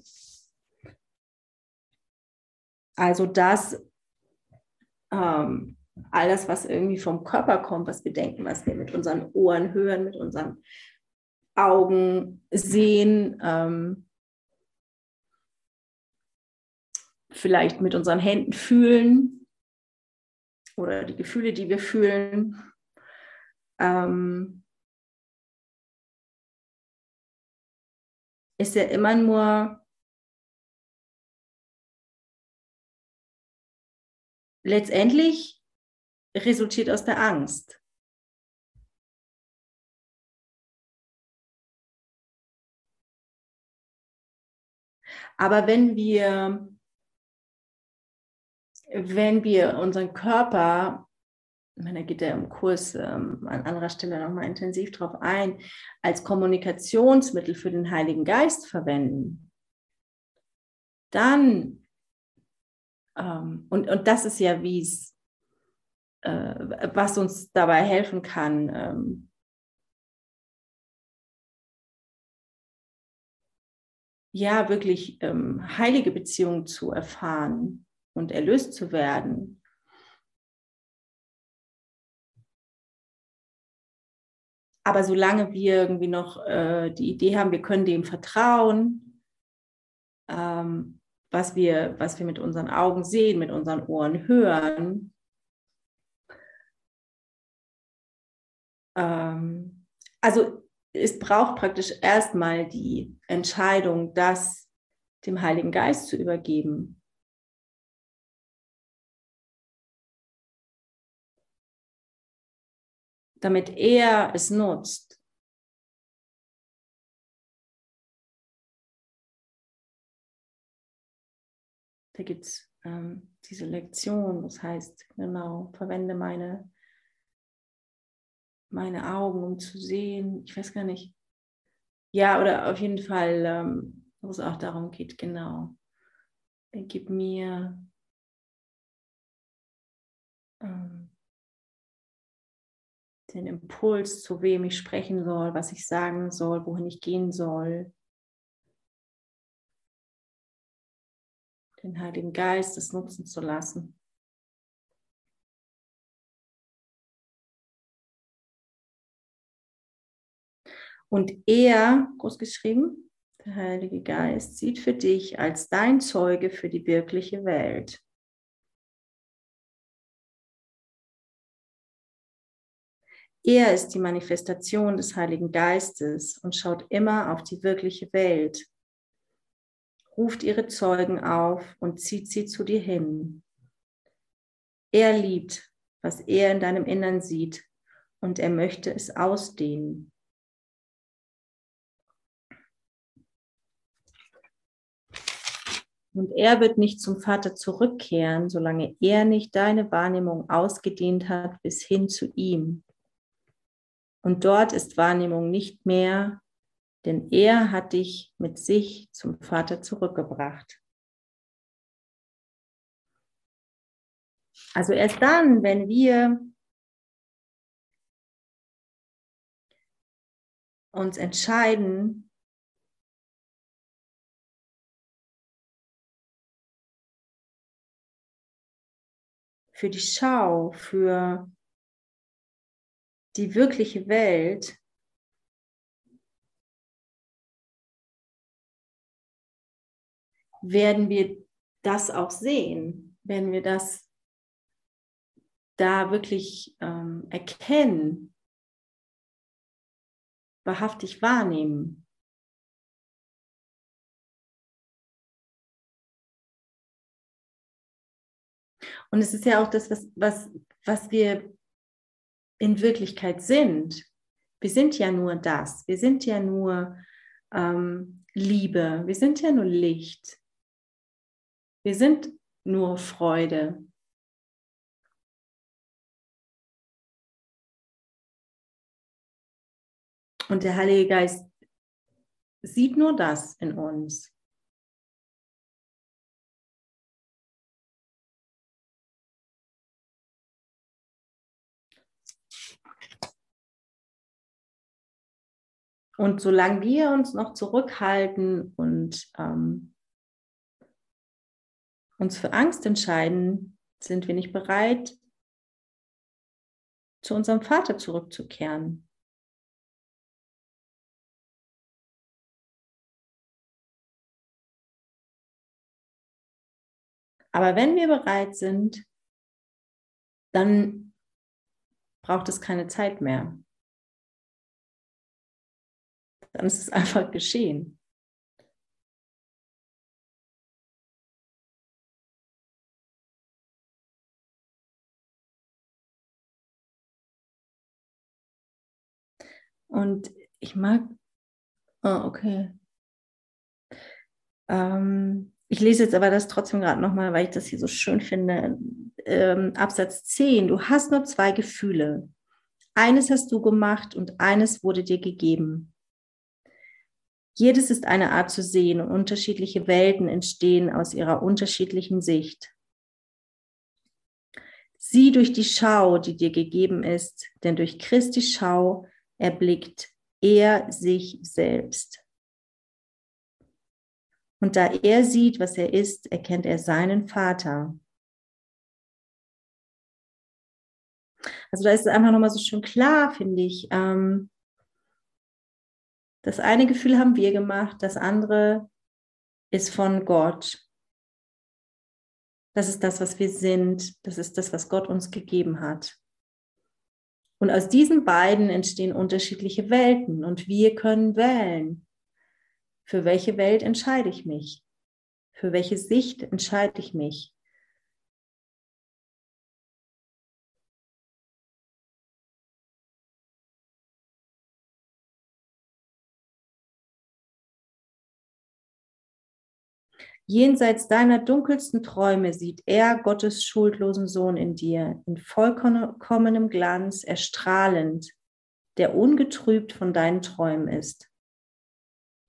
Also das, ähm, alles, was irgendwie vom Körper kommt, was wir denken, was wir mit unseren Ohren hören, mit unseren Augen sehen, ähm, vielleicht mit unseren Händen fühlen oder die Gefühle, die wir fühlen. Ähm, ist ja immer nur letztendlich resultiert aus der Angst. Aber wenn wir wenn wir unseren Körper, da geht er im Kurs ähm, an anderer Stelle nochmal intensiv drauf ein, als Kommunikationsmittel für den Heiligen Geist verwenden, dann, ähm, und, und das ist ja, wie es, äh, was uns dabei helfen kann, ähm, ja, wirklich ähm, heilige Beziehungen zu erfahren und erlöst zu werden. Aber solange wir irgendwie noch äh, die Idee haben, wir können dem vertrauen, ähm, was, wir, was wir mit unseren Augen sehen, mit unseren Ohren hören, ähm, also es braucht praktisch erstmal die Entscheidung, das dem Heiligen Geist zu übergeben. damit er es nutzt. Da gibt es ähm, diese Lektion, das heißt, genau, verwende meine, meine Augen, um zu sehen. Ich weiß gar nicht. Ja, oder auf jeden Fall, ähm, wo es auch darum geht, genau. Gib mir ähm, den Impuls, zu wem ich sprechen soll, was ich sagen soll, wohin ich gehen soll. Den Heiligen Geist es nutzen zu lassen. Und er, groß geschrieben, der Heilige Geist, sieht für dich als dein Zeuge für die wirkliche Welt. Er ist die Manifestation des Heiligen Geistes und schaut immer auf die wirkliche Welt, ruft ihre Zeugen auf und zieht sie zu dir hin. Er liebt, was er in deinem Innern sieht und er möchte es ausdehnen. Und er wird nicht zum Vater zurückkehren, solange er nicht deine Wahrnehmung ausgedehnt hat bis hin zu ihm. Und dort ist Wahrnehmung nicht mehr, denn er hat dich mit sich zum Vater zurückgebracht. Also erst dann, wenn wir uns entscheiden, für die Schau, für die wirkliche Welt werden wir das auch sehen, wenn wir das da wirklich ähm, erkennen, wahrhaftig wahrnehmen. Und es ist ja auch das, was, was, was wir in Wirklichkeit sind. Wir sind ja nur das. Wir sind ja nur ähm, Liebe. Wir sind ja nur Licht. Wir sind nur Freude. Und der Heilige Geist sieht nur das in uns. Und solange wir uns noch zurückhalten und ähm, uns für Angst entscheiden, sind wir nicht bereit, zu unserem Vater zurückzukehren. Aber wenn wir bereit sind, dann braucht es keine Zeit mehr. Dann ist es einfach geschehen. Und ich mag, oh, okay. Ähm, ich lese jetzt aber das trotzdem gerade nochmal, weil ich das hier so schön finde. Ähm, Absatz 10. Du hast nur zwei Gefühle. Eines hast du gemacht und eines wurde dir gegeben. Jedes ist eine Art zu sehen und unterschiedliche Welten entstehen aus ihrer unterschiedlichen Sicht. Sieh durch die Schau, die dir gegeben ist, denn durch Christi Schau erblickt er sich selbst. Und da er sieht, was er ist, erkennt er seinen Vater. Also da ist es einfach nochmal so schön klar, finde ich. Ähm, das eine Gefühl haben wir gemacht, das andere ist von Gott. Das ist das, was wir sind. Das ist das, was Gott uns gegeben hat. Und aus diesen beiden entstehen unterschiedliche Welten und wir können wählen. Für welche Welt entscheide ich mich? Für welche Sicht entscheide ich mich? Jenseits deiner dunkelsten Träume sieht er Gottes schuldlosen Sohn in dir, in vollkommenem Glanz, erstrahlend, der ungetrübt von deinen Träumen ist.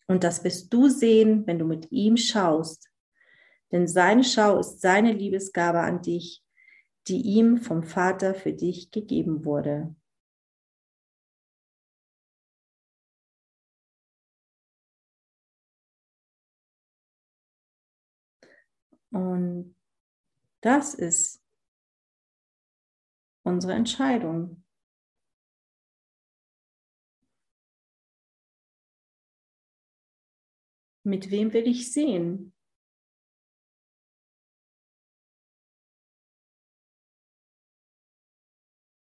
Und das wirst du sehen, wenn du mit ihm schaust. Denn seine Schau ist seine Liebesgabe an dich, die ihm vom Vater für dich gegeben wurde. Und das ist unsere Entscheidung. Mit wem will ich sehen?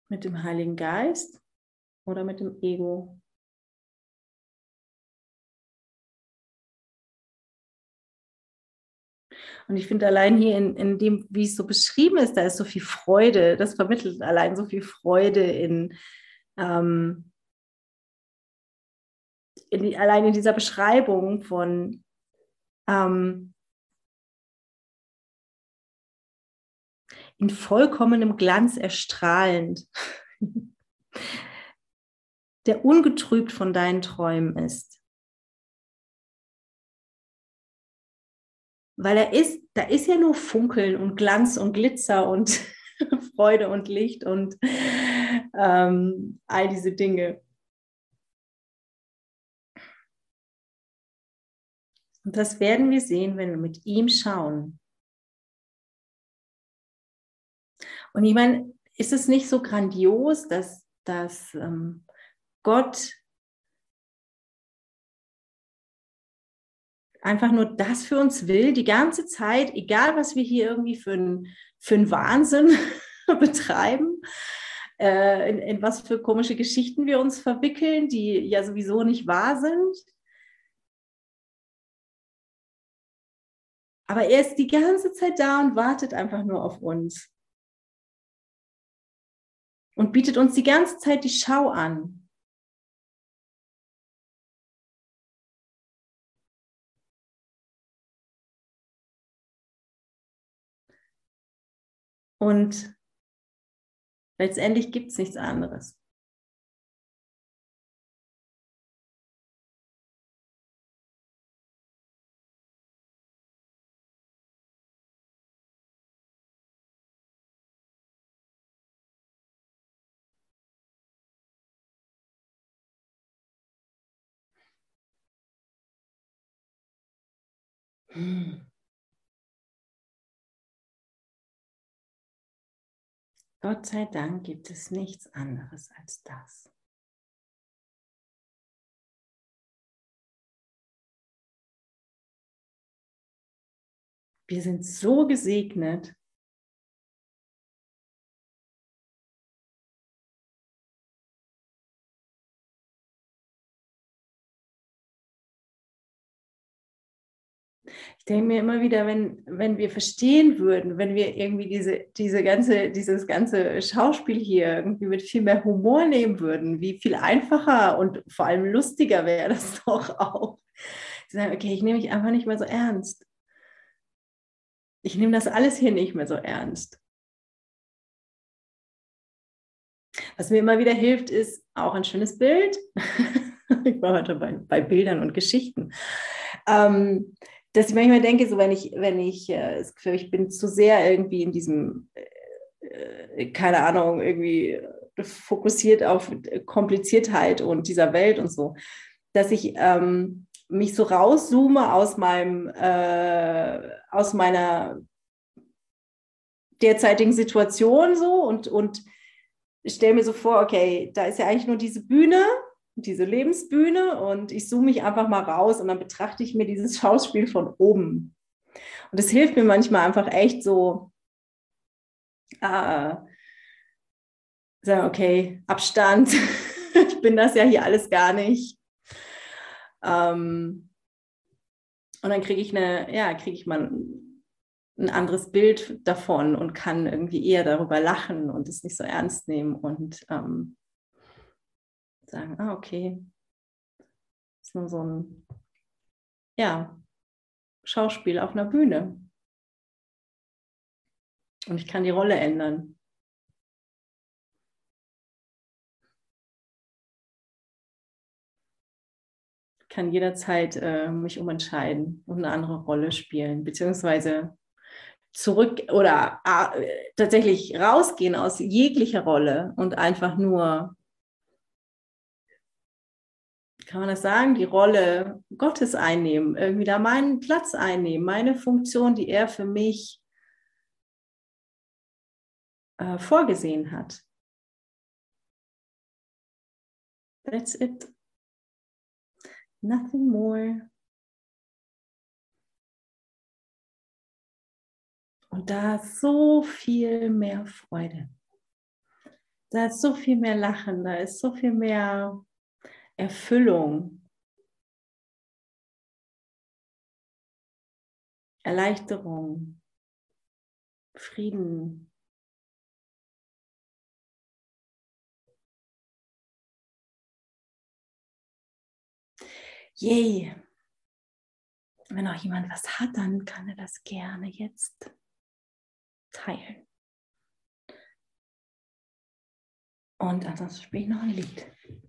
Mit dem Heiligen Geist oder mit dem Ego? Und ich finde allein hier in, in dem, wie es so beschrieben ist, da ist so viel Freude. Das vermittelt allein so viel Freude in, ähm, in allein in dieser Beschreibung von ähm, in vollkommenem Glanz erstrahlend, der ungetrübt von deinen Träumen ist. Weil er ist, da ist ja nur Funkeln und Glanz und Glitzer und Freude und Licht und ähm, all diese Dinge. Und das werden wir sehen, wenn wir mit ihm schauen. Und ich meine, ist es nicht so grandios, dass, dass ähm, Gott einfach nur das für uns will, die ganze Zeit, egal was wir hier irgendwie für einen für Wahnsinn betreiben, äh, in, in was für komische Geschichten wir uns verwickeln, die ja sowieso nicht wahr sind. Aber er ist die ganze Zeit da und wartet einfach nur auf uns. Und bietet uns die ganze Zeit die Schau an. Und letztendlich gibt es nichts anderes. Hmm. Gott sei Dank gibt es nichts anderes als das. Wir sind so gesegnet, ich denke mir immer wieder, wenn, wenn wir verstehen würden, wenn wir irgendwie diese, diese ganze, dieses ganze Schauspiel hier irgendwie mit viel mehr Humor nehmen würden, wie viel einfacher und vor allem lustiger wäre das doch auch. Sie sagen, okay, ich nehme mich einfach nicht mehr so ernst. Ich nehme das alles hier nicht mehr so ernst. Was mir immer wieder hilft, ist auch ein schönes Bild. ich war heute bei, bei Bildern und Geschichten. Ähm, dass ich manchmal denke, so wenn ich, wenn ich, äh, ich bin zu sehr irgendwie in diesem, äh, keine Ahnung, irgendwie fokussiert auf Kompliziertheit und dieser Welt und so, dass ich ähm, mich so rauszoome aus meinem, äh, aus meiner derzeitigen Situation so und, und stelle mir so vor, okay, da ist ja eigentlich nur diese Bühne diese Lebensbühne und ich zoome mich einfach mal raus und dann betrachte ich mir dieses Schauspiel von oben. Und es hilft mir manchmal einfach echt so, äh, sagen, okay, Abstand, ich bin das ja hier alles gar nicht. Ähm, und dann kriege ich eine, ja, kriege ich mal ein, anderes Bild davon und kann irgendwie eher darüber lachen und es nicht so ernst nehmen und ähm, sagen, ah, okay, das ist nur so ein, ja, Schauspiel auf einer Bühne. Und ich kann die Rolle ändern. Ich kann jederzeit äh, mich umentscheiden und eine andere Rolle spielen, beziehungsweise zurück oder äh, tatsächlich rausgehen aus jeglicher Rolle und einfach nur kann man das sagen, die Rolle Gottes einnehmen, irgendwie da meinen Platz einnehmen, meine Funktion, die er für mich äh, vorgesehen hat. That's it. Nothing more. Und da ist so viel mehr Freude. Da ist so viel mehr Lachen, da ist so viel mehr Erfüllung, Erleichterung, Frieden. Yay! Wenn auch jemand was hat, dann kann er das gerne jetzt teilen. Und ansonsten spiele ich noch ein Lied.